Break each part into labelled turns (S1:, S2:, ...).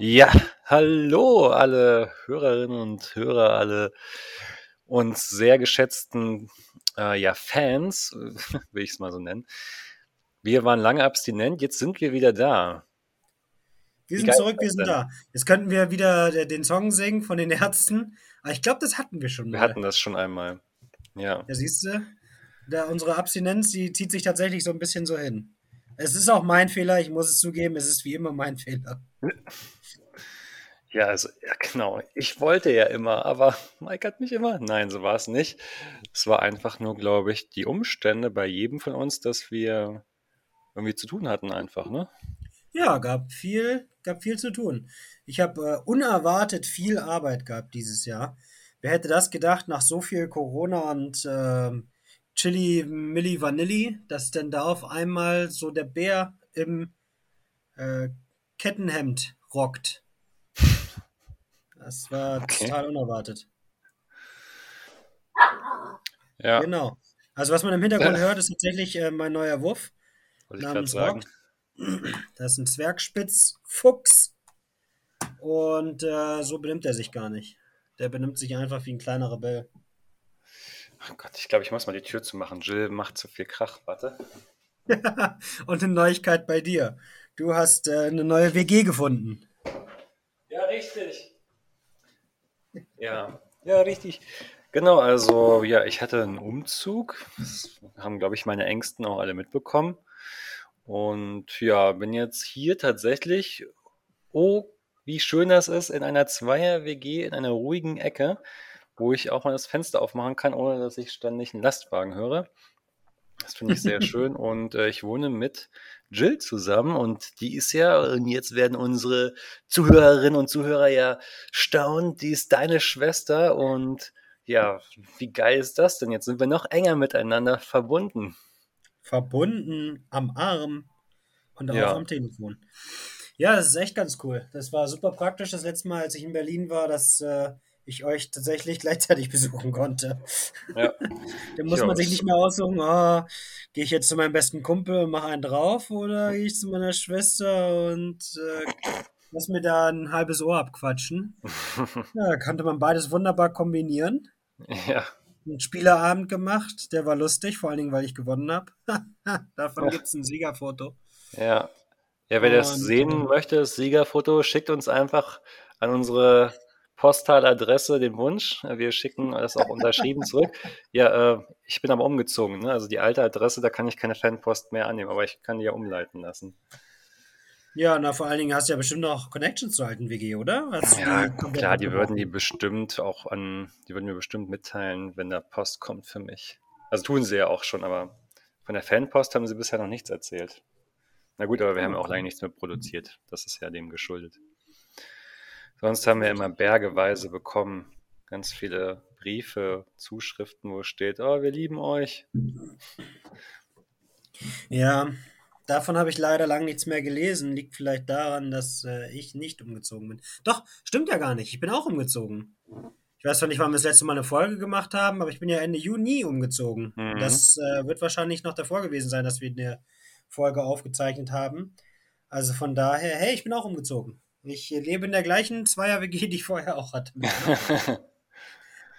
S1: Ja, hallo alle Hörerinnen und Hörer, alle uns sehr geschätzten äh, ja, Fans, will ich es mal so nennen. Wir waren lange abstinent, jetzt sind wir wieder da.
S2: Wir sind zurück, wir sind da. Jetzt könnten wir wieder den Song singen von den Ärzten. Aber ich glaube, das hatten wir schon
S1: mal. Wir hatten das schon einmal. Ja.
S2: Ja, siehst du, da unsere Abstinenz, die zieht sich tatsächlich so ein bisschen so hin. Es ist auch mein Fehler, ich muss es zugeben, es ist wie immer mein Fehler.
S1: Ja, also, ja, genau. Ich wollte ja immer, aber Mike hat mich immer. Nein, so war es nicht. Es war einfach nur, glaube ich, die Umstände bei jedem von uns, dass wir irgendwie zu tun hatten, einfach, ne?
S2: Ja, gab viel, gab viel zu tun. Ich habe äh, unerwartet viel Arbeit gehabt dieses Jahr. Wer hätte das gedacht, nach so viel Corona und äh, Chili Milli Vanilli, dass denn da auf einmal so der Bär im äh, Kettenhemd rockt? Das war okay. total unerwartet. Ja. Genau. Also was man im Hintergrund ja. hört, ist tatsächlich äh, mein neuer Wurf.
S1: Wollte ich gerade sagen.
S2: Das ist ein Zwergspitzfuchs. Und äh, so benimmt er sich gar nicht. Der benimmt sich einfach wie ein kleiner Rebell.
S1: Oh Gott, ich glaube, ich muss mal die Tür zumachen. Jill macht zu viel Krach. Warte.
S2: Und eine Neuigkeit bei dir. Du hast äh, eine neue WG gefunden.
S1: Ja, richtig. Ja, ja, richtig. Genau, also ja, ich hatte einen Umzug. Das haben, glaube ich, meine Ängsten auch alle mitbekommen. Und ja, bin jetzt hier tatsächlich, oh, wie schön das ist, in einer Zweier-WG, in einer ruhigen Ecke, wo ich auch mal das Fenster aufmachen kann, ohne dass ich ständig einen Lastwagen höre. Das finde ich sehr schön. Und äh, ich wohne mit Jill zusammen und die ist ja, und jetzt werden unsere Zuhörerinnen und Zuhörer ja staunt, die ist deine Schwester und ja, wie geil ist das denn? Jetzt sind wir noch enger miteinander verbunden
S2: verbunden am Arm und auch ja. am Telefon. Ja, das ist echt ganz cool. Das war super praktisch das letzte Mal, als ich in Berlin war, dass äh, ich euch tatsächlich gleichzeitig besuchen konnte. Ja. da muss man sich nicht mehr aussuchen, oh, gehe ich jetzt zu meinem besten Kumpel und mache einen drauf oder gehe ich zu meiner Schwester und äh, lass mir da ein halbes Ohr abquatschen. ja, konnte man beides wunderbar kombinieren.
S1: Ja
S2: einen Spielerabend gemacht, der war lustig, vor allen Dingen, weil ich gewonnen habe. Davon gibt es ein Siegerfoto.
S1: Ja. Ja, wer das sehen äh, möchte, das Siegerfoto, schickt uns einfach an unsere Posthaladresse den Wunsch. Wir schicken das auch unterschrieben zurück. Ja, äh, ich bin aber umgezogen. Ne? Also die alte Adresse, da kann ich keine Fanpost mehr annehmen, aber ich kann die ja umleiten lassen.
S2: Ja, na vor allen Dingen hast du ja bestimmt noch Connections zur alten WG, oder?
S1: Hast ja, klar, die würden die bestimmt auch an, die würden mir bestimmt mitteilen, wenn da Post kommt für mich. Also tun sie ja auch schon, aber von der Fanpost haben sie bisher noch nichts erzählt. Na gut, aber wir haben auch lange nichts mehr produziert. Das ist ja dem geschuldet. Sonst haben wir immer bergeweise bekommen, ganz viele Briefe, Zuschriften, wo steht, oh, wir lieben euch.
S2: Ja, Davon habe ich leider lang nichts mehr gelesen. Liegt vielleicht daran, dass äh, ich nicht umgezogen bin. Doch, stimmt ja gar nicht. Ich bin auch umgezogen. Ich weiß zwar nicht, wann wir das letzte Mal eine Folge gemacht haben, aber ich bin ja Ende Juni umgezogen. Mhm. Das äh, wird wahrscheinlich noch davor gewesen sein, dass wir eine Folge aufgezeichnet haben. Also von daher, hey, ich bin auch umgezogen. Ich lebe in der gleichen Zweier-WG, die ich vorher auch hatte.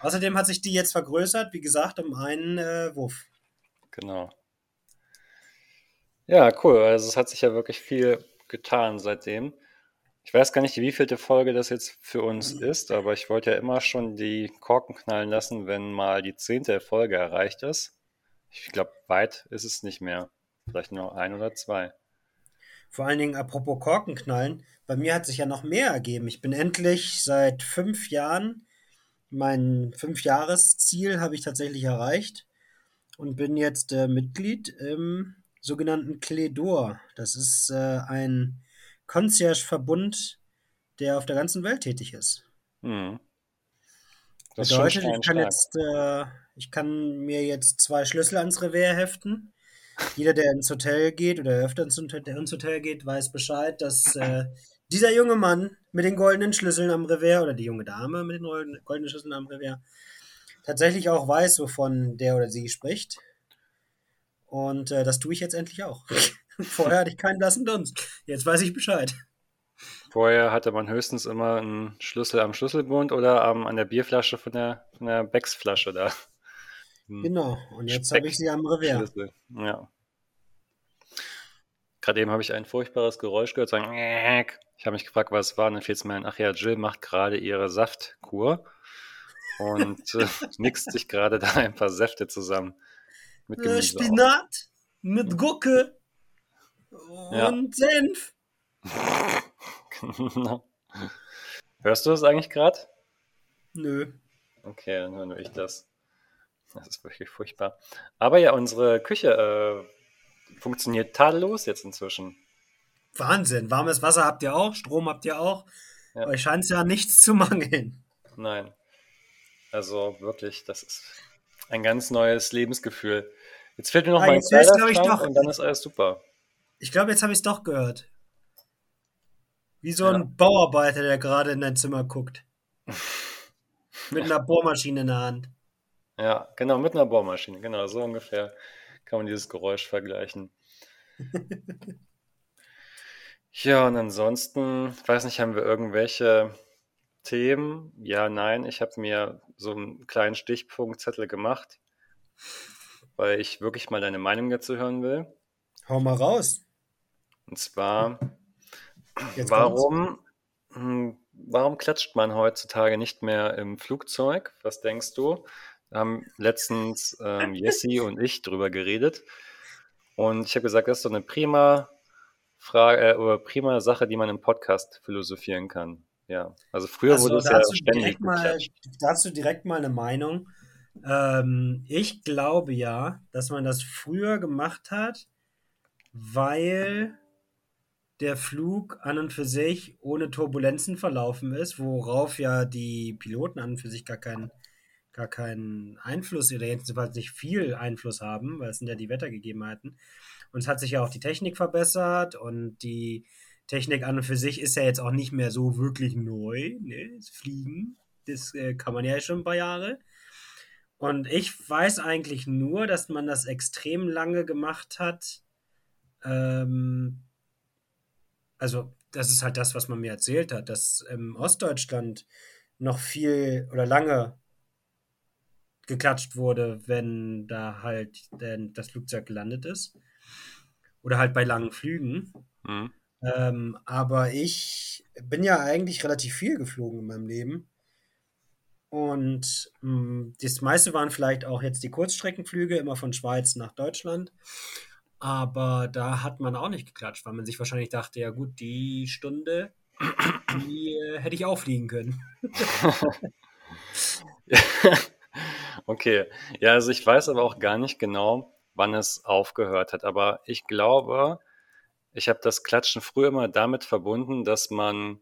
S2: Außerdem hat sich die jetzt vergrößert, wie gesagt, um einen äh, Wurf.
S1: Genau. Ja, cool. Also es hat sich ja wirklich viel getan seitdem. Ich weiß gar nicht, wie vielte Folge das jetzt für uns ist, aber ich wollte ja immer schon die Korken knallen lassen, wenn mal die zehnte Folge erreicht ist. Ich glaube, weit ist es nicht mehr. Vielleicht nur ein oder zwei.
S2: Vor allen Dingen, apropos Korken knallen, bei mir hat sich ja noch mehr ergeben. Ich bin endlich seit fünf Jahren, mein Fünfjahresziel habe ich tatsächlich erreicht und bin jetzt äh, Mitglied im sogenannten Cledor. Das ist äh, ein Concierge-Verbund, der auf der ganzen Welt tätig ist. Hm. Das Bedeutet, ich kann jetzt, äh, ich kann mir jetzt zwei Schlüssel ans Revier heften. Jeder, der ins Hotel geht oder öfter ins Hotel geht, weiß Bescheid, dass äh, dieser junge Mann mit den goldenen Schlüsseln am Revier oder die junge Dame mit den goldenen Schlüsseln am Revier tatsächlich auch weiß, wovon der oder sie spricht. Und äh, das tue ich jetzt endlich auch. Vorher hatte ich keinen blassen Dunst. Jetzt weiß ich Bescheid.
S1: Vorher hatte man höchstens immer einen Schlüssel am Schlüsselbund oder am, an der Bierflasche von der, von der Becks-Flasche da.
S2: Hm. Genau, und jetzt habe ich sie am Revers.
S1: Ja. Gerade eben habe ich ein furchtbares Geräusch gehört, sagen, ich habe mich gefragt, was es war, und dann fiel es mir ein, ach ja, Jill macht gerade ihre Saftkur und äh, mixt sich gerade da ein paar Säfte zusammen.
S2: Mit Gemüse Spinat mit Gurke und ja. Senf.
S1: genau. Hörst du das eigentlich gerade?
S2: Nö.
S1: Okay, dann höre nur ich das. Das ist wirklich furchtbar. Aber ja, unsere Küche äh, funktioniert tadellos jetzt inzwischen.
S2: Wahnsinn. Warmes Wasser habt ihr auch, Strom habt ihr auch. Ja. Euch scheint es ja nichts zu mangeln.
S1: Nein. Also wirklich, das ist ein ganz neues Lebensgefühl. Jetzt fehlt mir noch ah, mein Kleiderschrank und dann ist alles super.
S2: Ich glaube, jetzt habe ich es doch gehört. Wie so ja. ein Bauarbeiter, der gerade in dein Zimmer guckt. mit einer Bohrmaschine in der Hand.
S1: Ja, genau, mit einer Bohrmaschine. Genau, so ungefähr kann man dieses Geräusch vergleichen. ja, und ansonsten, ich weiß nicht, haben wir irgendwelche Themen? Ja, nein, ich habe mir so einen kleinen Stichpunktzettel gemacht, weil ich wirklich mal deine Meinung dazu hören will.
S2: Hau mal raus.
S1: Und zwar, Jetzt warum, hm, warum klatscht man heutzutage nicht mehr im Flugzeug? Was denkst du? Haben letztens ähm, Jessie und ich drüber geredet. Und ich habe gesagt, das ist so eine prima Frage äh, oder prima Sache, die man im Podcast philosophieren kann. Ja, also früher also wurde es ja ständig
S2: mal, Dazu direkt mal eine Meinung. Ähm, ich glaube ja, dass man das früher gemacht hat, weil der Flug an und für sich ohne Turbulenzen verlaufen ist, worauf ja die Piloten an und für sich gar keinen gar keinen Einfluss oder jedenfalls nicht viel Einfluss haben, weil es sind ja die Wettergegebenheiten. Und es hat sich ja auch die Technik verbessert und die Technik an und für sich ist ja jetzt auch nicht mehr so wirklich neu. Ne? Das Fliegen, das äh, kann man ja schon ein paar Jahre. Und ich weiß eigentlich nur, dass man das extrem lange gemacht hat. Ähm, also, das ist halt das, was man mir erzählt hat, dass im Ostdeutschland noch viel oder lange geklatscht wurde, wenn da halt denn das Flugzeug gelandet ist. Oder halt bei langen Flügen. Mhm. Ähm, aber ich bin ja eigentlich relativ viel geflogen in meinem Leben. Und mh, hm, das meiste waren vielleicht auch jetzt die Kurzstreckenflüge, immer von Schweiz nach Deutschland. Aber da hat man auch nicht geklatscht, weil man sich wahrscheinlich dachte, ja gut, die Stunde, die äh, hätte ich auch fliegen können.
S1: Okay, ja, also ich weiß aber auch gar nicht genau, wann es aufgehört hat, aber ich glaube, ich habe das Klatschen früher immer damit verbunden, dass man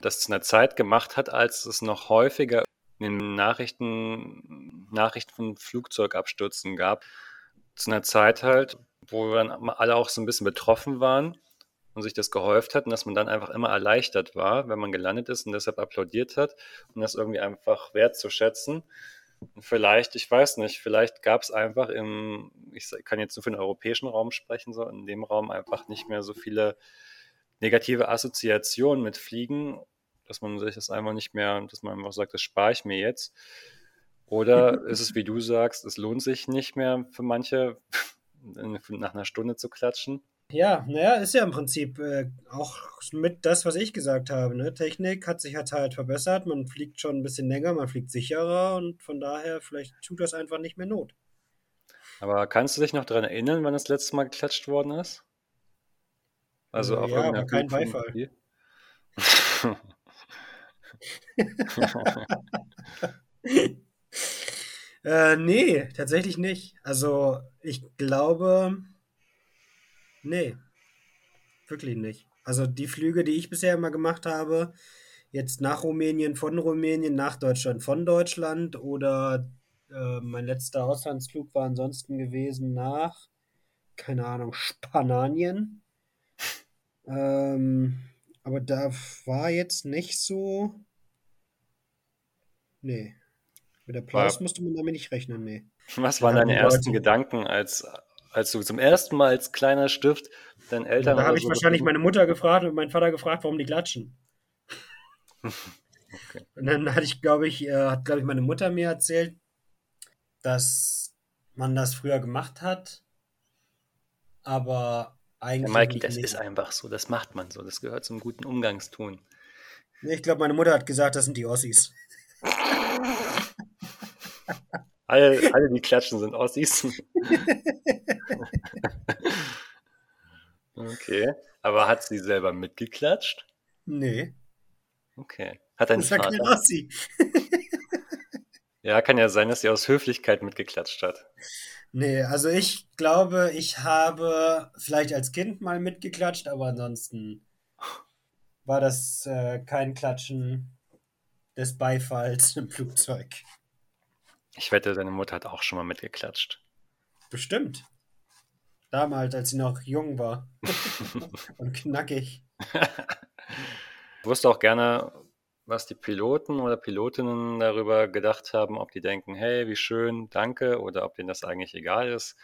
S1: das zu einer Zeit gemacht hat, als es noch häufiger in den Nachrichten, Nachrichten von Flugzeugabstürzen gab. Zu einer Zeit halt, wo dann alle auch so ein bisschen betroffen waren und sich das gehäuft hat und dass man dann einfach immer erleichtert war, wenn man gelandet ist und deshalb applaudiert hat und das irgendwie einfach wertzuschätzen. Vielleicht, ich weiß nicht, vielleicht gab es einfach im, ich kann jetzt nur für den europäischen Raum sprechen, so in dem Raum einfach nicht mehr so viele negative Assoziationen mit Fliegen, dass man sich das einfach nicht mehr, dass man einfach sagt, das spare ich mir jetzt. Oder ist es, wie du sagst, es lohnt sich nicht mehr für manche, nach einer Stunde zu klatschen?
S2: Ja, naja, ist ja im Prinzip äh, auch mit das, was ich gesagt habe. Ne? Technik hat sich halt, halt verbessert, man fliegt schon ein bisschen länger, man fliegt sicherer und von daher, vielleicht tut das einfach nicht mehr Not.
S1: Aber kannst du dich noch daran erinnern, wann das letzte Mal geklatscht worden ist?
S2: Also äh, auf ja, aber kein Beifall. äh, nee, tatsächlich nicht. Also ich glaube, Nee, wirklich nicht. Also die Flüge, die ich bisher immer gemacht habe, jetzt nach Rumänien von Rumänien, nach Deutschland von Deutschland oder äh, mein letzter Auslandsflug war ansonsten gewesen nach, keine Ahnung, Spanien. Ähm, aber da war jetzt nicht so. Nee. Mit Applaus musste man damit nicht rechnen, nee.
S1: Was waren deine ersten Gedanken, als als du zum ersten Mal als kleiner Stift deinen Eltern.
S2: Da habe ich
S1: so
S2: wahrscheinlich meine Mutter gefragt und meinen Vater gefragt, warum die klatschen.
S1: Okay.
S2: Und dann hatte ich, glaube ich, äh, hat, glaube ich, meine Mutter mir erzählt, dass man das früher gemacht hat, aber
S1: Ja,
S2: eigentlich
S1: Mikey,
S2: nicht
S1: das
S2: mehr.
S1: ist einfach so, das macht man so, das gehört zum guten Umgangstun.
S2: Nee, Ich glaube, meine Mutter hat gesagt, das sind die Ossis.
S1: Alle, alle die klatschen, sind Ossis. okay, aber hat sie selber mitgeklatscht?
S2: Nee,
S1: Okay. Hat
S2: kein
S1: Vater?
S2: Ossi.
S1: Ja, kann ja sein, dass sie aus Höflichkeit mitgeklatscht hat.
S2: Nee, also ich glaube, ich habe vielleicht als Kind mal mitgeklatscht, aber ansonsten war das äh, kein Klatschen des Beifalls im Flugzeug.
S1: Ich wette, deine Mutter hat auch schon mal mitgeklatscht.
S2: Bestimmt. Damals, als sie noch jung war und knackig.
S1: Ich wusste auch gerne, was die Piloten oder Pilotinnen darüber gedacht haben, ob die denken, hey, wie schön, danke, oder ob denen das eigentlich egal ist,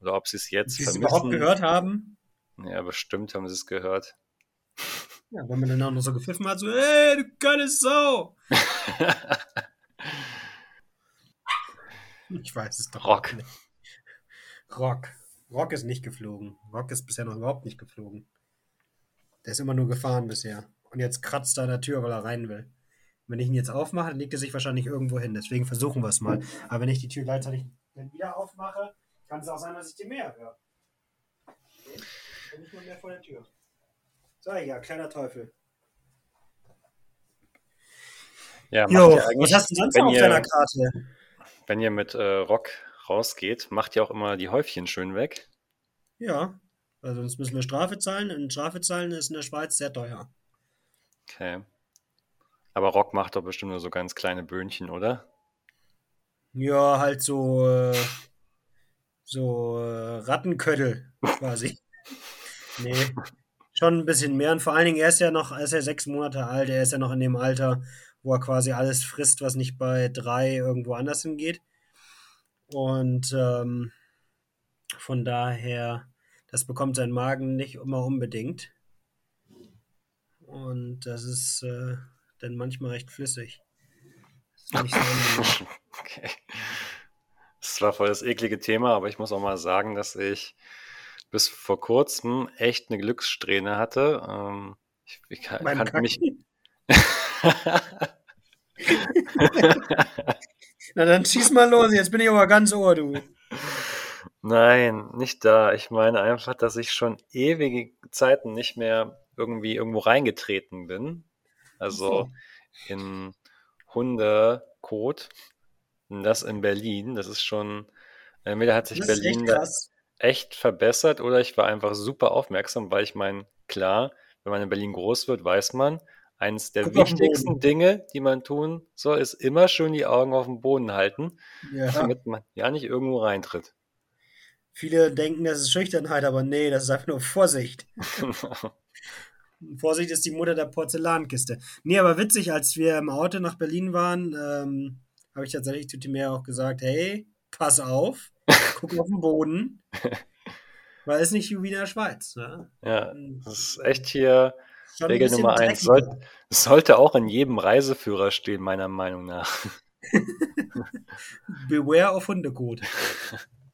S1: oder ob sie es jetzt
S2: Sie
S1: vermissen.
S2: überhaupt gehört haben.
S1: Ja, bestimmt haben sie es gehört.
S2: Ja, wenn man dann auch noch so gepfiffen hat, so, ey, du geile Sau. Ich weiß es doch
S1: Rock.
S2: nicht. Rock. Rock ist nicht geflogen. Rock ist bisher noch überhaupt nicht geflogen. Der ist immer nur gefahren bisher. Und jetzt kratzt er an der Tür, weil er rein will. Wenn ich ihn jetzt aufmache, dann legt er sich wahrscheinlich irgendwo hin. Deswegen versuchen wir es mal. Aber wenn ich die Tür gleichzeitig dann wieder aufmache, kann es auch sein, dass ich die mehr höre. Okay. Bin ich nur mehr vor der Tür. So, ja, kleiner Teufel.
S1: Ja,
S2: Jo, was hast du sonst noch auf
S1: ihr-
S2: deiner Karte?
S1: wenn ihr mit äh, Rock rausgeht, macht ihr auch immer die Häufchen schön weg.
S2: Ja, weil sonst müssen wir Strafe zahlen. Und Strafe zahlen ist in der Schweiz sehr teuer.
S1: Okay. Aber Rock macht doch bestimmt nur so ganz kleine Böhnchen, oder?
S2: Ja, halt so, äh, so äh, Rattenköttel quasi. nee, schon ein bisschen mehr. Und vor allen Dingen, er ist ja noch, er ist ja sechs Monate alt, er ist ja noch in dem Alter, wo er quasi alles frisst, was nicht bei drei irgendwo anders hingeht. Und ähm, von daher, das bekommt sein Magen nicht immer unbedingt. Und das ist äh, dann manchmal recht flüssig. Das nicht so.
S1: Okay. Das war voll das eklige Thema, aber ich muss auch mal sagen, dass ich bis vor kurzem echt eine Glückssträhne hatte. Ähm, ich, ich kann, kannte mich.
S2: Na dann schieß mal los, jetzt bin ich aber ganz ohr, du.
S1: Nein, nicht da. Ich meine einfach, dass ich schon ewige Zeiten nicht mehr irgendwie irgendwo reingetreten bin. Also in Hundekot. Und das in Berlin. Das ist schon. Entweder hat sich
S2: Das
S1: Berlin
S2: echt
S1: da echt verbessert oder ich war einfach super aufmerksam, weil ich meine, klar, wenn man in Berlin groß wird, weiß man, eines der
S2: Guck
S1: wichtigsten. Dinge, die man tun soll, ist immer schön die Augen auf dem Boden halten,
S2: Ja.
S1: damit man ja nicht irgendwo reintritt.
S2: Viele denken, das ist Schüchternheit, aber nee, das ist einfach nur Vorsicht. Vorsicht ist die Mutter der Porzellankiste. Nee, aber witzig, als wir im Auto nach Berlin waren, ähm, habe ich tatsächlich zu Timea auch gesagt, hey, pass auf, guck auf den Boden. Weil es nicht wie in der Schweiz. Ne?
S1: ja, das ist echt hier Regel Nummer eins.
S2: dreckiger.
S1: Soll, es sollte auch in jedem Reiseführer stehen, meiner Meinung nach.
S2: Beware of Hundekot.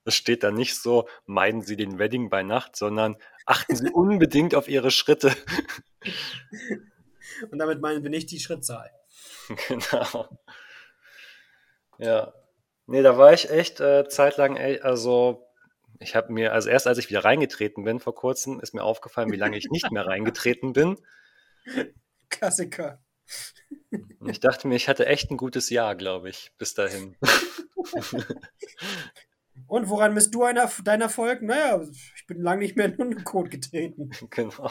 S1: Es steht da nicht so, meiden Sie den Wedding bei Nacht, sondern achten Sie unbedingt auf Ihre Schritte.
S2: Und damit meinen wir nicht die Schrittzahl.
S1: Genau. Ja. Nee, da war ich echt äh, zeitlang, also ich habe mir, also erst als ich wieder reingetreten bin vor kurzem, ist mir aufgefallen, wie lange ich nicht mehr reingetreten bin.
S2: Klassiker.
S1: Ich dachte mir, ich hatte echt ein gutes Jahr, glaube ich, bis dahin.
S2: Und woran misst du einer deiner Erfolg? Naja, ich bin lange nicht mehr in Hundekot getreten.
S1: Genau.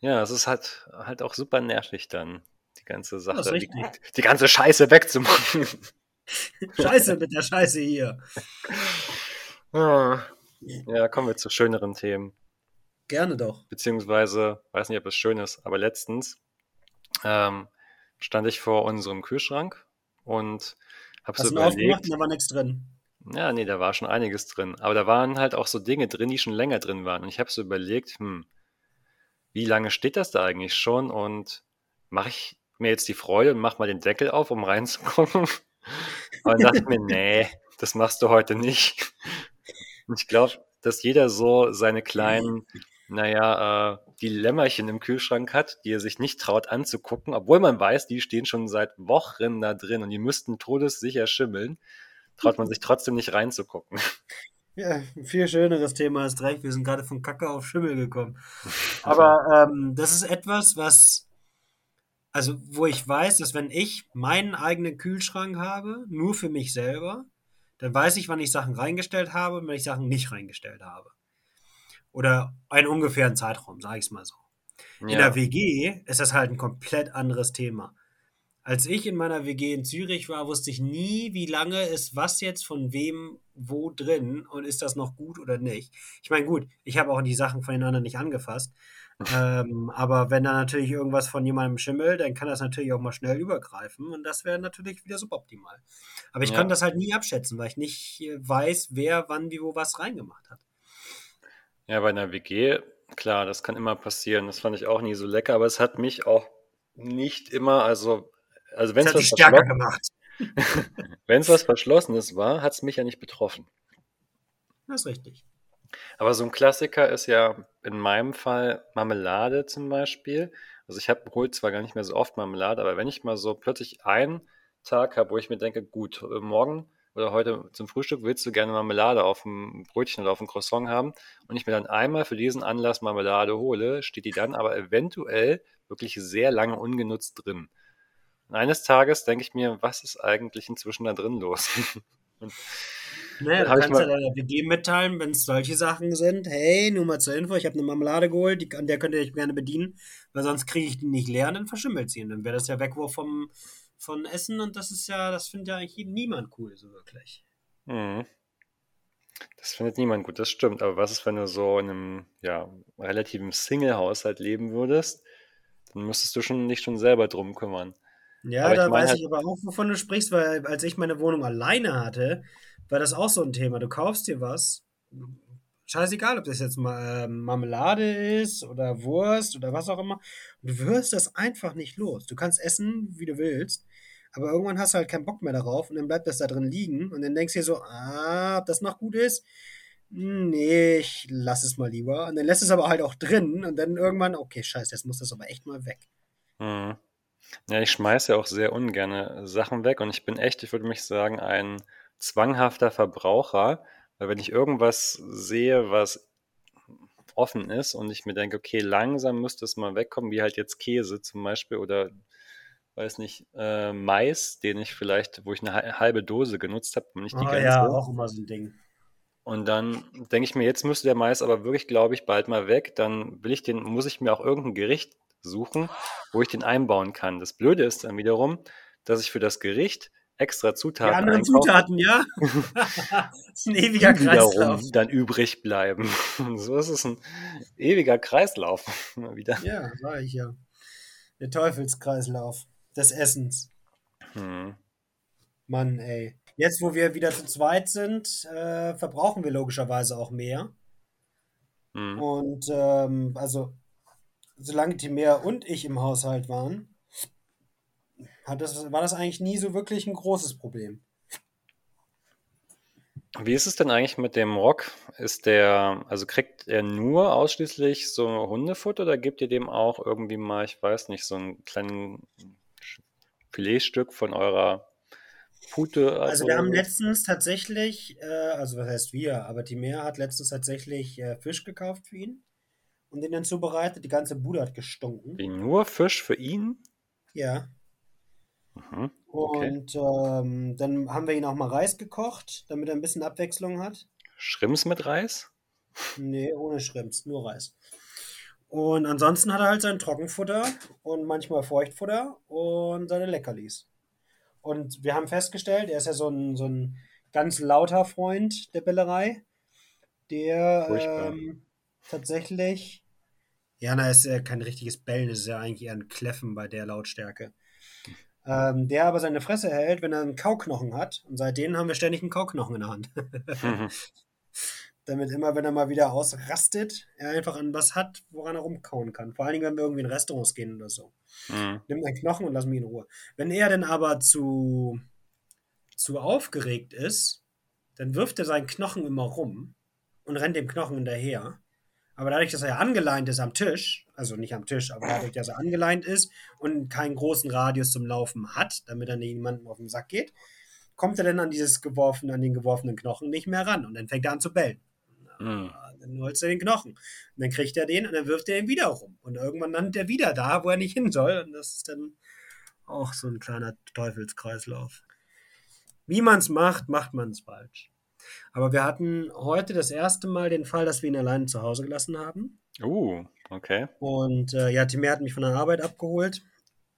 S1: Ja, es ist halt, halt auch super nervig dann, die ganze Sache, die, die ganze Scheiße wegzumachen.
S2: Scheiße mit der Scheiße hier.
S1: Ah. Ja, kommen wir zu schöneren Themen.
S2: Gerne doch.
S1: Beziehungsweise, weiß nicht, ob es schön ist, aber letztens ähm, stand ich vor unserem Kühlschrank und habe
S2: Hast
S1: so
S2: aufgemacht
S1: überlegt,
S2: und da war nichts drin.
S1: Ja, nee, da war schon einiges drin. Aber da waren halt auch so Dinge drin, die schon länger drin waren. Und ich habe so überlegt, hm, wie lange steht das da eigentlich schon? Und mache ich mir jetzt die Freude und mache mal den Deckel auf, um reinzugucken? Dann dachte mir, nee, das machst du heute nicht. Und ich glaube, dass jeder so seine kleinen, naja, äh, Dilemmachen im Kühlschrank hat, die er sich nicht traut anzugucken, obwohl man weiß, die stehen schon seit Wochen da drin und die müssten todessicher schimmeln, traut man sich trotzdem nicht reinzugucken.
S2: Ja, ein viel schöneres Thema ist recht. Wir sind gerade von Kacke auf Schimmel gekommen. Aber ähm, das ist etwas, was, also wo ich weiß, dass wenn ich meinen eigenen Kühlschrank habe, nur für mich selber, dann weiß ich, wann ich Sachen reingestellt habe und wenn ich Sachen nicht reingestellt habe. Oder einen ungefähren Zeitraum, sage ich es mal so. Ja. In der WG ist das halt ein komplett anderes Thema. Als ich in meiner WG in Zürich war, wusste ich nie, wie lange ist was jetzt von wem wo drin und ist das noch gut oder nicht. Ich meine, gut, ich habe auch die Sachen von den anderen nicht angefasst. Ähm, aber wenn da natürlich irgendwas von jemandem schimmelt, dann kann das natürlich auch mal schnell übergreifen und das wäre natürlich wieder suboptimal. Aber ich ja. kann das halt nie abschätzen, weil ich nicht äh, weiß, wer wann wie wo was reingemacht hat.
S1: Ja, bei einer WG, klar, das kann immer passieren. Das fand ich auch nie so lecker, aber es hat mich auch nicht immer, also, also wenn es was stärker gemacht. wenn es was Verschlossenes war, hat es mich ja nicht betroffen.
S2: Das ist richtig.
S1: Aber so ein Klassiker ist ja in meinem Fall Marmelade zum Beispiel. Also ich habe hol zwar gar nicht mehr so oft Marmelade, aber wenn ich mal so plötzlich einen Tag habe, wo ich mir denke, gut, morgen oder heute zum Frühstück willst du gerne Marmelade auf dem Brötchen oder auf dem Croissant haben und ich mir dann einmal für diesen Anlass Marmelade hole, steht die dann aber eventuell wirklich sehr lange ungenutzt drin. Und eines Tages denke ich mir, was ist eigentlich inzwischen da drin los?
S2: und naja, du kannst ja deiner WG mitteilen, wenn es solche Sachen sind. Hey, nur mal zur Info, ich habe eine Marmelade geholt, die, an der könnt ihr euch gerne bedienen, weil sonst kriege ich die nicht leer und dann verschimmelt sie. Und dann wäre das ja Wegwurf vom, von Essen und das ist ja, das findet ja eigentlich niemand cool, so wirklich. Mhm.
S1: Das findet niemand gut, das stimmt. Aber was ist, wenn du so in einem ja, relativen Single-Haushalt leben würdest? Dann müsstest du schon nicht schon selber drum kümmern.
S2: Ja, aber da ich weiß halt, ich aber auch, wovon du sprichst, weil als ich meine Wohnung alleine hatte, war das auch so ein Thema. Du kaufst dir was, scheißegal, ob das jetzt mal äh, Marmelade ist oder Wurst oder was auch immer. Du wirst das einfach nicht los. Du kannst essen, wie du willst, aber irgendwann hast du halt keinen Bock mehr darauf und dann bleibt das da drin liegen und dann denkst du dir so, ah, ob das noch gut ist? Nee, ich lass es mal lieber. Und dann lässt es aber halt auch drin und dann irgendwann, okay, scheiße, jetzt muss das aber echt mal weg.
S1: Mhm. Ja, ich schmeiße ja auch sehr ungern Sachen weg und ich bin echt, ich würde mich sagen, ein zwanghafter Verbraucher, weil wenn ich irgendwas sehe, was offen ist und ich mir denke, okay, langsam müsste es mal wegkommen, wie halt jetzt Käse zum Beispiel oder weiß nicht, äh, Mais, den ich vielleicht, wo ich eine halbe Dose genutzt habe und nicht die oh, ganze.
S2: Ja, auch immer so ein Ding.
S1: Und dann denke ich mir, jetzt müsste der Mais aber wirklich, glaube ich, bald mal weg. Dann will ich den, muss ich mir auch irgendein Gericht suchen, wo ich den einbauen kann. Das Blöde ist dann wiederum, dass ich für das Gericht extra Zutaten. Die
S2: anderen einkaufen, Zutaten, ja. das ist ein ewiger Kreislauf.
S1: dann übrig bleiben. so ist es ein ewiger Kreislauf. wieder.
S2: Ja, war ich ja. Der Teufelskreislauf des Essens. Hm. Mann, ey. Jetzt, wo wir wieder zu zweit sind, äh, verbrauchen wir logischerweise auch mehr. Hm. Und ähm, also, solange Timea und ich im Haushalt waren, hat das, war das eigentlich nie so wirklich ein großes Problem.
S1: Wie ist es denn eigentlich mit dem Rock? Ist der, also kriegt er nur ausschließlich so Hundefutter oder gibt ihr dem auch irgendwie mal, ich weiß nicht, so einen kleinen Filetstück von eurer Pute?
S2: Also, also wir haben letztens tatsächlich, äh, also was heißt wir, aber die Meer hat letztens tatsächlich äh, Fisch gekauft für ihn und den dann zubereitet. Die ganze Bude hat gestunken.
S1: Wie nur Fisch für ihn?
S2: Ja. Mhm, okay. Und ähm, dann haben wir ihn auch mal Reis gekocht, damit er ein bisschen Abwechslung hat.
S1: Schrimps mit Reis?
S2: Nee, ohne Schrimps, nur Reis. Und ansonsten hat er halt sein Trockenfutter und manchmal Feuchtfutter und seine Leckerlis. Und wir haben festgestellt, er ist ja so ein, so ein ganz lauter Freund der Bellerei, der ähm, tatsächlich, ja, na, ist ja kein richtiges Bellen, es ist ja eigentlich eher ein Kläffen bei der Lautstärke. Ähm, der aber seine Fresse hält, wenn er einen Kauknochen hat. Und seitdem haben wir ständig einen Kauknochen in der Hand. Mhm. Damit immer, wenn er mal wieder ausrastet, er einfach an was hat, woran er rumkauen kann. Vor allen Dingen, wenn wir irgendwie in Restaurants gehen oder so. Mhm. Nimm einen Knochen und lass mich in Ruhe. Wenn er denn aber zu, zu aufgeregt ist, dann wirft er seinen Knochen immer rum und rennt dem Knochen hinterher. Aber dadurch, dass er angeleint ist am Tisch, also nicht am Tisch, aber dadurch, dass er angeleint ist und keinen großen Radius zum Laufen hat, damit er niemandem auf den Sack geht, kommt er dann an dieses geworfene, an den geworfenen Knochen nicht mehr ran und dann fängt er an zu bellen. Mhm. Dann holst er den Knochen. Und dann kriegt er den und dann wirft er ihn wieder rum. Und irgendwann landet er wieder da, wo er nicht hin soll. Und das ist dann auch so ein kleiner Teufelskreislauf. Wie man es macht, macht man es falsch. Aber wir hatten heute das erste Mal den Fall, dass wir ihn alleine zu Hause gelassen haben.
S1: Uh, okay.
S2: Und äh, ja, Timmer hat mich von der Arbeit abgeholt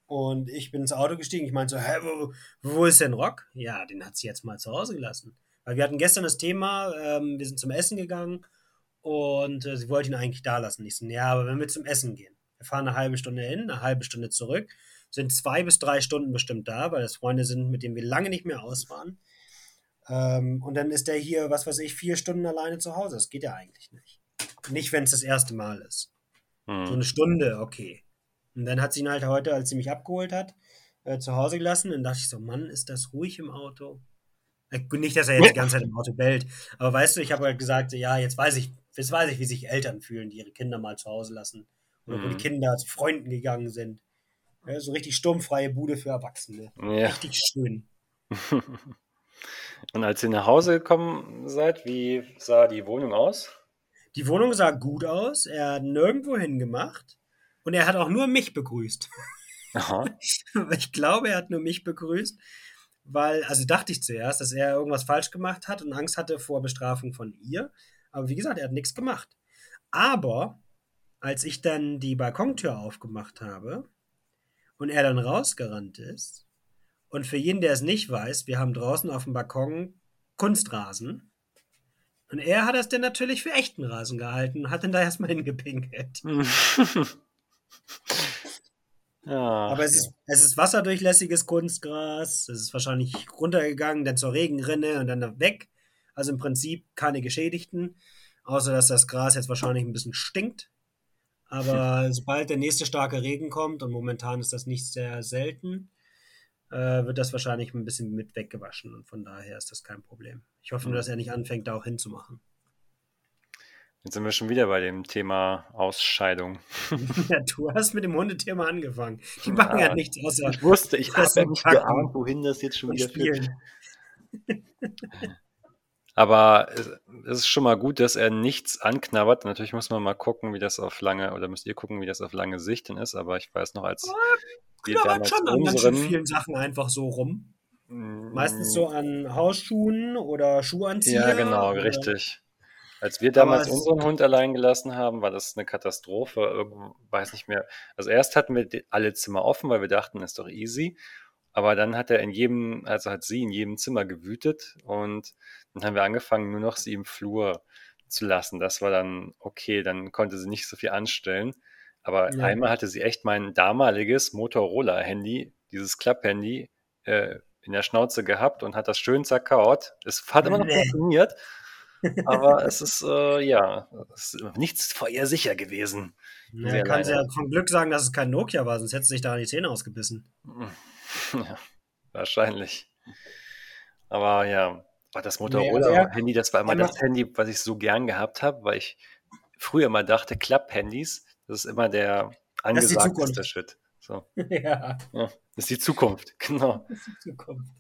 S2: und ich bin ins Auto gestiegen. Ich meinte so, hä, wo, wo ist denn Rock? Ja, den hat sie jetzt mal zu Hause gelassen. Weil wir hatten gestern das Thema, ähm, wir sind zum Essen gegangen und äh, sie wollte ihn eigentlich da lassen. Ich so, ja, aber wenn wir zum Essen gehen, wir fahren eine halbe Stunde hin, eine halbe Stunde zurück, sind zwei bis drei Stunden bestimmt da, weil das Freunde sind, mit denen wir lange nicht mehr aus waren. Ähm, und dann ist der hier, was weiß ich, vier Stunden alleine zu Hause. Das geht ja eigentlich nicht. Nicht, wenn es das erste Mal ist. Hm. So eine Stunde, okay. Und dann hat sie ihn halt heute, als sie mich abgeholt hat, äh, zu Hause gelassen. Und dachte ich so, Mann, ist das ruhig im Auto? Äh, nicht, dass er jetzt die ganze Zeit im Auto bellt. Aber weißt du, ich habe halt gesagt, ja, jetzt weiß ich, jetzt weiß ich, wie sich Eltern fühlen, die ihre Kinder mal zu Hause lassen. Oder mhm. wo die hm. Kinder zu Freunden gegangen sind. Ja, so richtig sturmfreie Bude für Erwachsene. Ja. Richtig schön.
S1: Und als ihr nach Hause gekommen seid, wie sah die Wohnung aus?
S2: Die Wohnung sah gut aus. Er hat nirgendwo hingemacht. Und er hat auch nur mich begrüßt. Aha. ich glaube, er hat nur mich begrüßt, weil, also dachte ich zuerst, dass er irgendwas falsch gemacht hat und Angst hatte vor Bestrafung von ihr. Aber wie gesagt, er hat nichts gemacht. Aber als ich dann die Balkontür aufgemacht habe und er dann rausgerannt ist, und für jeden, der es nicht weiß, wir haben draußen auf dem Balkon Kunstrasen. Und er hat das dann natürlich für echten Rasen gehalten und hat dann da erstmal hingepinkelt. ja, Aber es ist, es ist wasserdurchlässiges Kunstgras. Es ist wahrscheinlich runtergegangen, dann zur Regenrinne und dann weg. Also im Prinzip keine Geschädigten. Außer dass das Gras jetzt wahrscheinlich ein bisschen stinkt. Aber sobald der nächste starke Regen kommt, und momentan ist das nicht sehr selten, äh, wird das wahrscheinlich ein bisschen mit weggewaschen und von daher ist das kein Problem. Ich hoffe nur, dass er nicht anfängt, da auch hinzumachen.
S1: Jetzt sind wir schon wieder bei dem Thema Ausscheidung.
S2: ja, du hast mit dem Hundethema angefangen. Die machen ja, ja nichts außer.
S1: Ich wusste, ich habe nicht geahnt, wohin das jetzt schon wieder führt. Aber es ist schon mal gut, dass er nichts anknabbert. Natürlich muss man mal gucken, wie das auf lange, oder müsst ihr gucken, wie das auf lange Sicht dann ist. Aber ich weiß noch, als
S2: knabbert schon an ganz vielen Sachen einfach so rum. Mm. Meistens so an Hausschuhen oder Schuhanzieher.
S1: Ja, genau, oder... richtig. Als wir damals unseren Hund allein gelassen haben, war das eine Katastrophe. Irgendwo, weiß nicht mehr. Also erst hatten wir alle Zimmer offen, weil wir dachten, ist doch easy. Aber dann hat er in jedem, also hat sie in jedem Zimmer gewütet und dann haben wir angefangen, nur noch sie im Flur zu lassen. Das war dann okay, dann konnte sie nicht so viel anstellen. Aber ja. einmal hatte sie echt mein damaliges Motorola-Handy, dieses Klapp-Handy, äh, in der Schnauze gehabt und hat das schön zerkaut. Es hat immer noch funktioniert, aber es ist, äh, ja, es ist nichts vor ihr sicher gewesen.
S2: Ja, kann sie ja vom Glück sagen, dass es kein Nokia war, sonst hätte sie sich da an die Zähne ausgebissen.
S1: Ja, wahrscheinlich. Aber ja, das Motorola-Handy, das war immer das Handy, was ich so gern gehabt habe, weil ich früher mal dachte, Klapp-Handys das ist immer der angesagteste Shit. So. ja. ja. Das ist die Zukunft, genau. Das ist die Zukunft.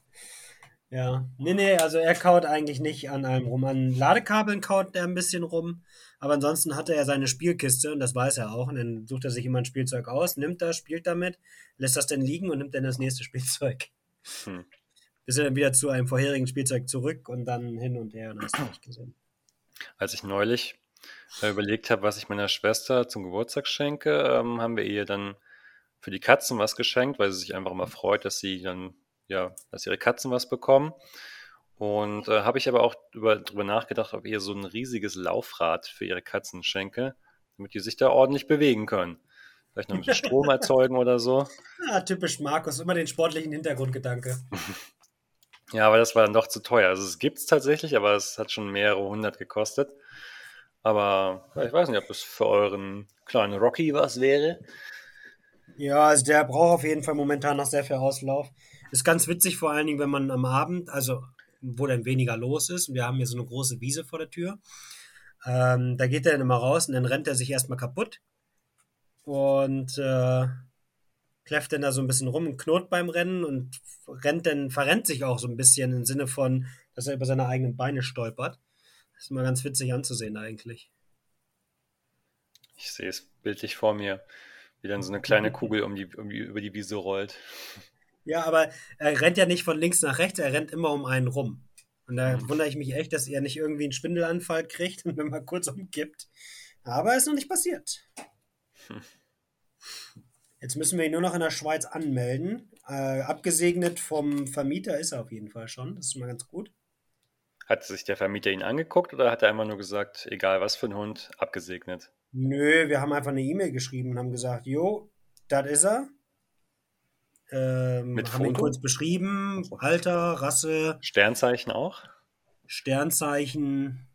S2: Ja. Nee, nee, also er kaut eigentlich nicht an einem rum. An Ladekabeln kaut er ein bisschen rum. Aber ansonsten hat er ja seine Spielkiste und das weiß er auch. Und dann sucht er sich immer ein Spielzeug aus, nimmt das, spielt damit, lässt das dann liegen und nimmt dann das nächste Spielzeug. Hm. Bis er dann wieder zu einem vorherigen Spielzeug zurück und dann hin und her und hast du nicht gesehen.
S1: Als ich neulich äh, überlegt habe, was ich meiner Schwester zum Geburtstag schenke, ähm, haben wir ihr dann für die Katzen was geschenkt, weil sie sich einfach immer freut, dass sie dann, ja, dass ihre Katzen was bekommen. Und äh, habe ich aber auch über, darüber nachgedacht, ob ich ihr so ein riesiges Laufrad für ihre Katzen schenke, damit die sich da ordentlich bewegen können. Vielleicht noch ein bisschen Strom erzeugen oder so.
S2: Ja, typisch Markus, immer den sportlichen Hintergrundgedanke.
S1: Ja, aber das war dann doch zu teuer. Also es gibt es tatsächlich, aber es hat schon mehrere hundert gekostet. Aber ich weiß nicht, ob es für euren kleinen Rocky was wäre.
S2: Ja, also der braucht auf jeden Fall momentan noch sehr viel Auslauf. Ist ganz witzig, vor allen Dingen, wenn man am Abend, also wo dann weniger los ist. Wir haben hier so eine große Wiese vor der Tür. Ähm, da geht er dann immer raus und dann rennt er sich erstmal kaputt und äh, kläfft dann da so ein bisschen rum und knurrt beim Rennen und rennt dann, verrennt sich auch so ein bisschen im Sinne von, dass er über seine eigenen Beine stolpert. Das ist mal ganz witzig anzusehen eigentlich.
S1: Ich sehe es bildlich vor mir, wie dann so eine kleine Kugel um die, um die, über die Wiese rollt.
S2: Ja, aber er rennt ja nicht von links nach rechts, er rennt immer um einen rum. Und da
S1: Mhm.
S2: wundere ich mich echt, dass er nicht irgendwie einen Spindelanfall kriegt und wenn man kurz umkippt. Aber ist noch nicht passiert.
S1: Hm.
S2: Jetzt müssen wir ihn nur noch in der Schweiz anmelden. Äh, abgesegnet vom Vermieter ist er auf jeden Fall schon. Das ist schon mal ganz gut.
S1: Hat sich der Vermieter ihn angeguckt oder hat er einfach nur gesagt, egal was für ein Hund, abgesegnet?
S2: Nö, wir haben einfach eine E-Mail geschrieben und haben gesagt, jo, das ist er. Ähm,
S1: Mit
S2: haben ihn
S1: Foto?
S2: kurz beschrieben, Alter, Rasse,
S1: Sternzeichen auch?
S2: Sternzeichen,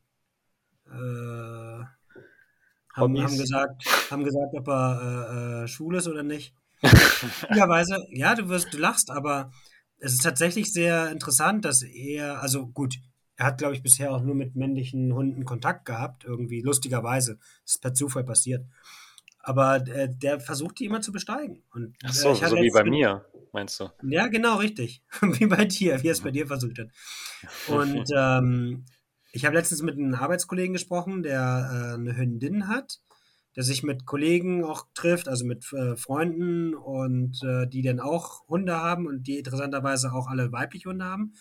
S2: äh, haben, haben gesagt, haben gesagt, ob er äh, äh, schwul ist oder nicht. Möglicherweise, ja, du wirst, du lachst, aber es ist tatsächlich sehr interessant, dass er, also gut, er hat, glaube ich, bisher auch nur mit männlichen Hunden Kontakt gehabt, irgendwie, lustigerweise. Das ist per Zufall passiert. Aber äh, der versucht die immer zu besteigen. Und,
S1: Ach
S2: äh,
S1: so, so wie bei mir, meinst du?
S2: Ja, genau, richtig. Wie bei dir, wie er es bei dir versucht hat. Und ähm, ich habe letztens mit einem Arbeitskollegen gesprochen, der äh, eine Hündin hat, der sich mit Kollegen auch trifft, also mit äh, Freunden und äh, die dann auch Hunde haben und die interessanterweise auch alle weibliche Hunde haben.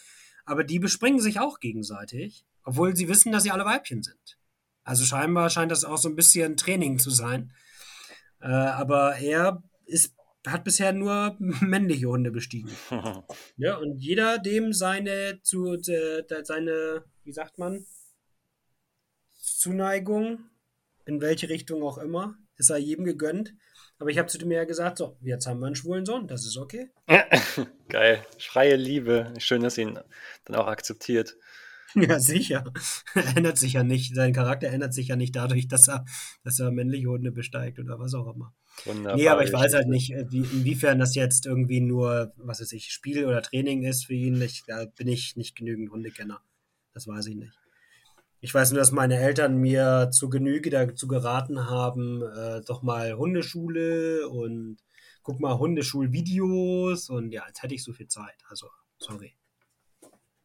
S2: Aber die bespringen sich auch gegenseitig, obwohl sie wissen, dass sie alle Weibchen sind. Also scheinbar scheint das auch so ein bisschen Training zu sein. Äh, aber er ist, hat bisher nur männliche Hunde bestiegen. Ja, und jeder dem seine zu äh, seine, wie sagt man, Zuneigung, in welche Richtung auch immer, ist er jedem gegönnt. Aber ich habe zu dem ja gesagt, so, jetzt haben wir einen schwulen Sohn, das ist okay.
S1: Geil. Freie Liebe. Schön, dass ihn dann auch akzeptiert.
S2: Ja, sicher. Er ändert sich ja nicht, sein Charakter ändert sich ja nicht dadurch, dass er, dass er männliche Hunde besteigt oder was auch immer.
S1: Wunderbar.
S2: Nee, aber ich weiß halt nicht, äh, wie, inwiefern das jetzt irgendwie nur, was weiß ich, Spiel oder Training ist für ihn. Ich, da bin ich nicht genügend Hundekenner. Das weiß ich nicht. Ich weiß nur, dass meine Eltern mir zu Genüge dazu geraten haben, äh, doch mal Hundeschule und guck mal Hundeschulvideos und ja, als hätte ich so viel Zeit. Also, sorry.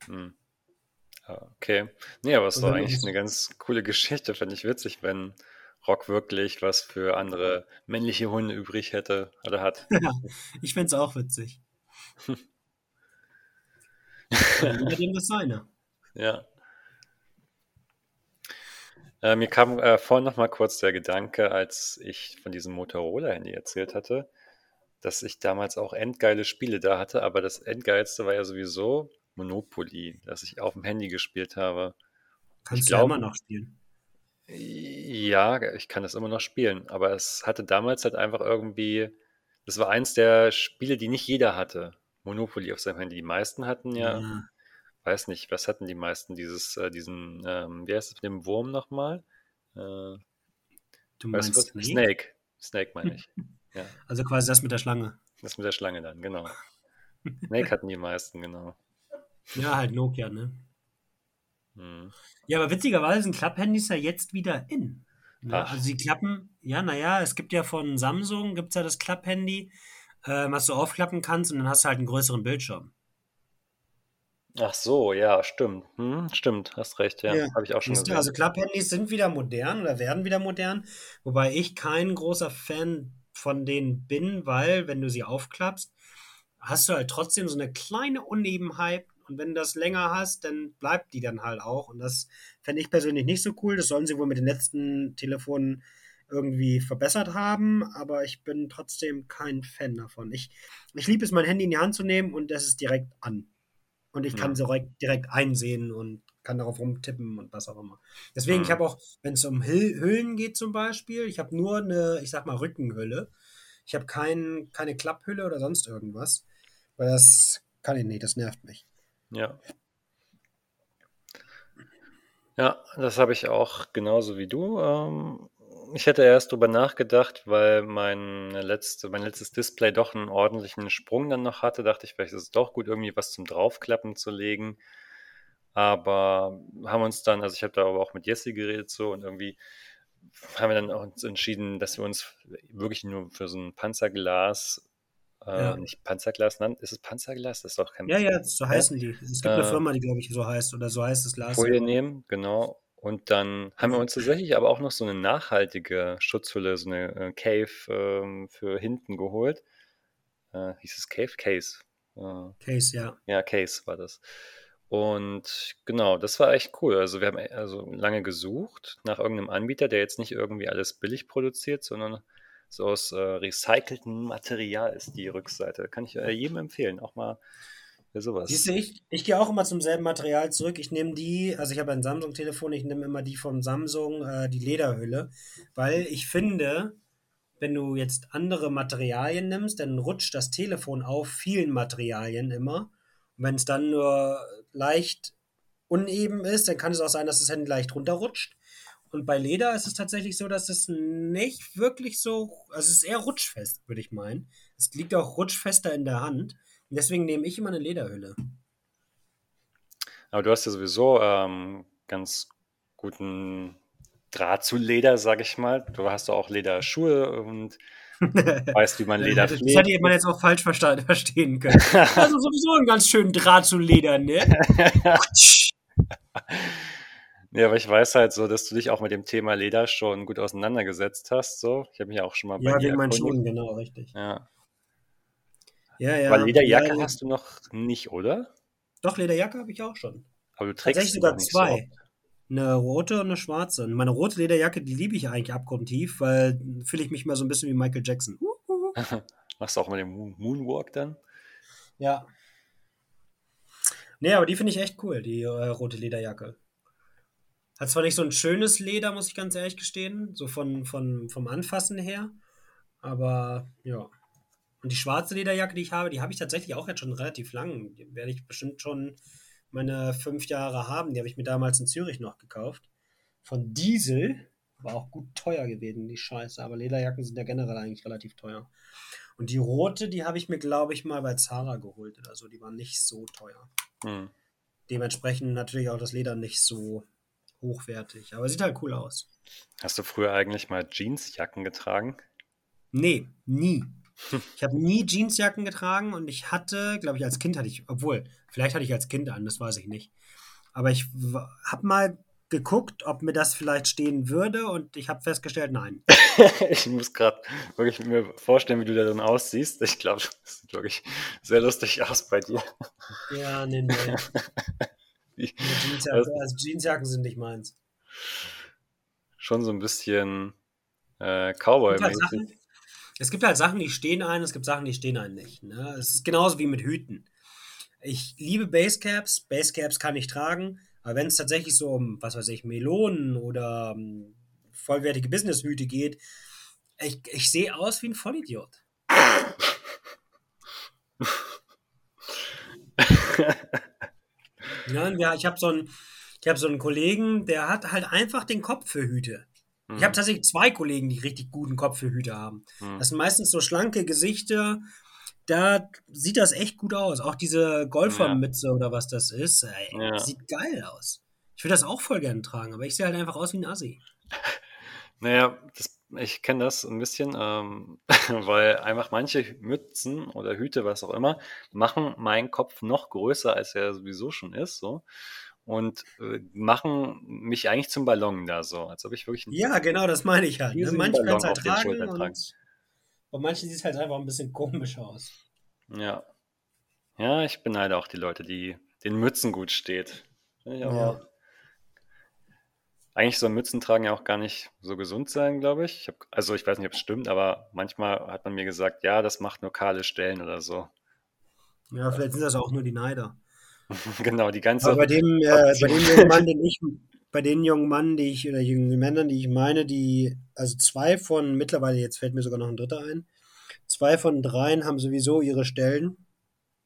S1: Hm. Ah, Okay. Nee, aber es ist doch eigentlich
S2: es-
S1: eine ganz coole Geschichte. Fände ich witzig, wenn Rock wirklich was für andere männliche Hunde übrig hätte oder hat.
S2: Ich find's auch witzig. Ja, jeder dem das seine.
S1: Ja. Äh, mir kam äh, vorhin noch mal kurz der Gedanke, als ich von diesem Motorola-Handy erzählt hatte, dass ich damals auch endgeile Spiele da hatte, aber das Endgeilste war ja sowieso Monopoly, das ich auf dem Handy gespielt habe.
S2: Kannst
S1: Ich
S2: du
S1: glaub-
S2: immer noch spielen.
S1: Ja, ich kann das immer noch spielen, aber es hatte damals halt einfach irgendwie, das war eins der Spiele, die nicht jeder hatte. Monopoly auf seinem Handy. Die meisten hatten ja,
S2: Ja.
S1: Weiß nicht, was hatten die meisten? Dieses, äh, diesen, ähm, wie heißt es mit dem Wurm nochmal? Äh,
S2: Du
S1: weißt
S2: meinst
S1: was?
S2: Snake?
S1: Snake. Snake meine ich. Ja,
S2: Also quasi das mit der Schlange.
S1: das mit der Schlange dann, genau. Snake hatten die meisten, genau.
S2: Ja, halt Nokia, ne?
S1: Hm.
S2: Ja, aber witzigerweise sind Klapphandys ja jetzt wieder in. Ne? Also die Klappen, ja, naja, es gibt ja von Samsung, gibt es ja das Klapphandy, ähm, was du aufklappen kannst und dann hast du halt einen größeren Bildschirm.
S1: Ach so, ja, stimmt. Hm, stimmt, hast recht, ja.
S2: Ja,
S1: Habe ich auch schon gesehen.
S2: also Klapphandys sind wieder modern oder werden wieder modern, wobei ich kein großer Fan von denen bin, weil wenn du sie aufklappst, hast du halt trotzdem so eine kleine Unebenheit und wenn du das länger hast, dann bleibt die dann halt auch und das fände ich persönlich nicht so cool. Das sollen sie wohl mit den letzten Telefonen irgendwie verbessert haben, aber ich bin trotzdem kein Fan davon. Ich, ich liebe es, mein Handy in die Hand zu nehmen und das ist direkt an. Und ich kann
S1: Hm.
S2: direkt, direkt einsehen und kann darauf rumtippen und was auch immer. Deswegen, ich
S1: Hm.
S2: habe auch, wenn es um Hü- Hüllen geht zum Beispiel, ich habe nur eine, ich sag mal, Rückenhülle. Ich habe kein, keine Klapphülle oder sonst irgendwas. Weil das kann ich nicht, das nervt mich.
S1: Ja. Ja, das habe ich auch genauso wie du. Ähm, ich hätte erst drüber nachgedacht, weil mein, letzte, mein letztes Display doch einen ordentlichen Sprung dann noch hatte. Dachte ich, vielleicht ist es doch gut, irgendwie was zum Draufklappen zu legen. Aber haben uns dann, also ich habe da aber auch mit Jesse geredet so und irgendwie haben wir dann auch uns entschieden, dass wir uns wirklich nur für so ein Panzerglas, äh,
S2: Ja.
S1: nicht Panzerglas, nein, ist es Panzerglas? Das ist doch kein
S2: Ja, ja, so heißen die. Es gibt eine
S1: Äh,
S2: Firma, die, glaube ich, so heißt. Oder so heißt das Glas.
S1: Folie nehmen, genau. Und dann haben wir uns tatsächlich aber auch noch so eine nachhaltige Schutzhülle, so eine äh, Cave ähm, für hinten geholt. Äh, hieß es Cave? Case. Äh,
S2: Case, ja.
S1: ja, Case war das. Und genau, das war echt cool. Also wir haben e- also lange gesucht nach irgendeinem Anbieter, der jetzt nicht irgendwie alles billig produziert, sondern so aus äh, recyceltem Material ist die Rückseite. Kann ich äh, jedem empfehlen, auch mal für sowas.
S2: Siehst du, ich, ich gehe auch immer zum selben Material zurück. Ich nehme die, also ich habe ein Samsung-Telefon, ich nehme immer die vom Samsung, äh, die Lederhülle, weil ich finde, wenn du jetzt andere Materialien nimmst, dann rutscht das Telefon auf vielen Materialien immer. Und wenn es dann nur leicht uneben ist, dann kann es auch sein, dass das Handy leicht runterrutscht. Und bei Leder ist es tatsächlich so, dass es nicht wirklich so, also es ist eher rutschfest, würde ich meinen. Es liegt auch rutschfester in der Hand. Deswegen nehme ich immer eine Lederhülle.
S1: Aber du hast ja sowieso ähm, ganz guten Draht zu Leder, sag ich mal. Du hast auch Lederschuhe und weißt, wie man Leder
S2: das hätte
S1: pflegt.
S2: man jetzt auch falsch verstehen können. Also sowieso einen ganz schönen Draht zu Leder, ne?
S1: Ja, aber ich weiß halt so, dass du dich auch mit dem Thema Leder schon gut auseinandergesetzt hast. So, ich habe mich auch schon mal bei
S2: Ja,
S1: dir
S2: wegen meinen. Schuhen, genau, richtig.
S1: Ja.
S2: Ja, ja.
S1: Aber Lederjacke
S2: ja,
S1: hast du noch nicht, oder?
S2: Doch, Lederjacke habe ich auch schon.
S1: Aber du trägst
S2: Tatsächlich sogar
S1: nicht so
S2: zwei. Eine rote und eine schwarze. Und meine rote Lederjacke, die liebe ich eigentlich abgrundtief, weil fühle ich mich mal so ein bisschen wie Michael Jackson.
S1: Machst du auch mal den Moon- Moonwalk dann?
S2: Ja. Nee, aber die finde ich echt cool, die äh, rote Lederjacke. Hat zwar nicht so ein schönes Leder, muss ich ganz ehrlich gestehen, so von, von, vom Anfassen her, aber ja. Und die schwarze Lederjacke, die ich habe, die habe ich tatsächlich auch jetzt schon relativ lang. Die werde ich bestimmt schon meine fünf Jahre haben. Die habe ich mir damals in Zürich noch gekauft. Von Diesel. War auch gut teuer gewesen, die Scheiße. Aber Lederjacken sind ja generell eigentlich relativ teuer. Und die rote, die habe ich mir, glaube ich, mal bei Zara geholt oder so. Die war nicht so teuer.
S1: Hm.
S2: Dementsprechend natürlich auch das Leder nicht so hochwertig. Aber sieht halt cool aus.
S1: Hast du früher eigentlich mal Jeansjacken getragen?
S2: Nee, nie. Ich habe nie Jeansjacken getragen und ich hatte, glaube ich, als Kind hatte ich, obwohl, vielleicht hatte ich als Kind an, das weiß ich nicht. Aber ich habe mal geguckt, ob mir das vielleicht stehen würde und ich habe festgestellt, nein.
S1: ich muss gerade wirklich mir vorstellen, wie du da dann aussiehst. Ich glaube, das sieht wirklich sehr lustig aus bei dir.
S2: Ja, nee, nee.
S1: Wie-
S2: Jeansjacken, also Jeansjacken sind nicht meins.
S1: Schon so ein bisschen äh, Cowboy-mäßig.
S2: Es gibt halt Sachen, die stehen ein, es gibt Sachen, die stehen ein nicht. Ne? Es ist genauso wie mit Hüten. Ich liebe Basecaps, Basecaps kann ich tragen, aber wenn es tatsächlich so um, was weiß ich, Melonen oder um, vollwertige Businesshüte geht, ich, ich sehe aus wie ein Vollidiot. Ja, ich habe so einen, ich habe so einen Kollegen, der hat halt einfach den Kopf für Hüte. Ich habe tatsächlich zwei Kollegen, die richtig guten Kopf für Hüte haben.
S1: Hm.
S2: Das sind meistens so schlanke Gesichter. Da sieht das echt gut aus. Auch diese Golfermütze oder was das ist, ey,
S1: Ja.
S2: sieht geil aus. Ich würde das auch voll gerne tragen, aber ich sehe halt einfach aus wie ein Assi.
S1: Naja, das, ich kenne das ein bisschen, ähm, weil einfach manche Mützen oder Hüte, was auch immer, machen meinen Kopf noch größer, als er sowieso schon ist, so. Und äh, machen mich eigentlich zum Ballon da so, als ob ich wirklich
S2: Ja, genau, das meine ich halt. Ne? Manche können es halt tragen und bei manchen sieht es halt einfach ein bisschen komisch aus.
S1: Ja. Ja, ich beneide auch die Leute, die den Mützen gut steht.
S2: Ja.
S1: Eigentlich soll Mützen tragen ja auch gar nicht so gesund sein, glaube ich. ich hab, also ich weiß nicht, ob es stimmt, aber manchmal hat man mir gesagt, ja, das macht nur kahle Stellen oder so.
S2: Ja, vielleicht sind das auch nur die Neider.
S1: genau, die ganze.
S2: Aber bei dem, äh, bei dem jungen Mann, den ich, bei den jungen Mann, die ich, oder jungen Männern, die ich meine, die, also zwei von, mittlerweile, jetzt fällt mir sogar noch ein dritter ein, Zwei von dreien haben sowieso ihre Stellen,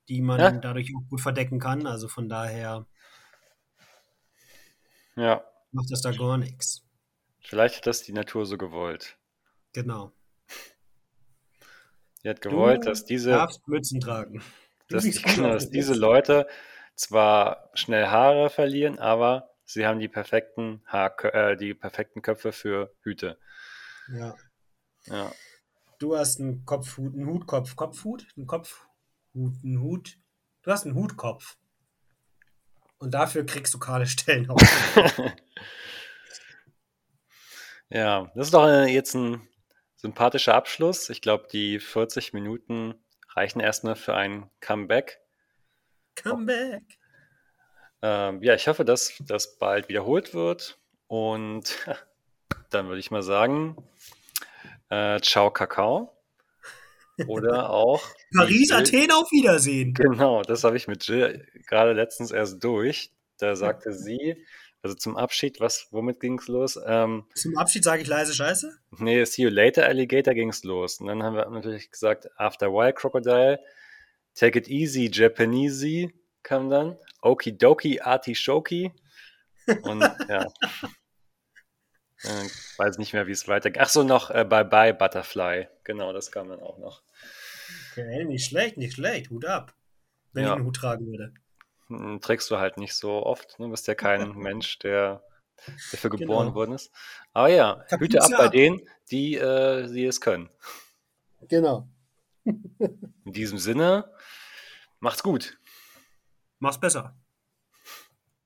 S2: die man
S1: Ja.
S2: dadurch auch gut verdecken kann. Also von daher
S1: Ja,
S2: macht das da gar nichts.
S1: vielleicht hat das die Natur so gewollt.
S2: Genau.
S1: Die hat gewollt,
S2: Du
S1: dass diese,
S2: darfst Mützen tragen.
S1: Dass, genau, dass diese. Leute zwar schnell Haare verlieren, aber sie haben die perfekten Haar, äh, die perfekten Köpfe für Hüte.
S2: Ja.
S1: Ja,
S2: Du hast einen Kopfhut, einen Hutkopf. Kopfhut? Einen Kopfhut, einen Hut. Du hast einen Hutkopf. Und dafür kriegst du kahle Stellen auf.
S1: ja, das ist doch äh, jetzt ein sympathischer Abschluss. Ich glaube, die 40 Minuten reichen erstmal für ein Comeback.
S2: Come back.
S1: Ähm, ja, ich hoffe, dass das bald wiederholt wird. Und dann würde ich mal sagen, äh, ciao Kakao. Oder auch.
S2: Paris, Athen, auf Wiedersehen.
S1: Genau, das habe ich mit Jill gerade letztens erst durch. Da sagte sie, also zum Abschied, was, womit ging es los? Ähm,
S2: Zum Abschied sage ich leise Scheiße.
S1: nee, See You Later Alligator ging es los. Und dann haben wir natürlich gesagt, After a While Crocodile, Take It Easy Japanesey kam dann, Okidoki Artishoki und ja. Äh, weiß nicht mehr, wie es weitergeht. Ach so, noch äh, Bye Bye Butterfly. Genau, das kam dann auch noch.
S2: Okay, nicht schlecht, nicht schlecht. Hut ab. Wenn
S1: Ja.
S2: ich einen Hut tragen würde.
S1: Hm, Trägst du halt nicht so oft. Ne? Du bist ja kein Mensch, der dafür geboren
S2: Genau.
S1: worden ist. Aber ja,
S2: Kapuze
S1: Hüte ab bei
S2: ab.
S1: denen, die, äh, die es können.
S2: Genau.
S1: In diesem Sinne, macht's gut.
S2: Mach's besser.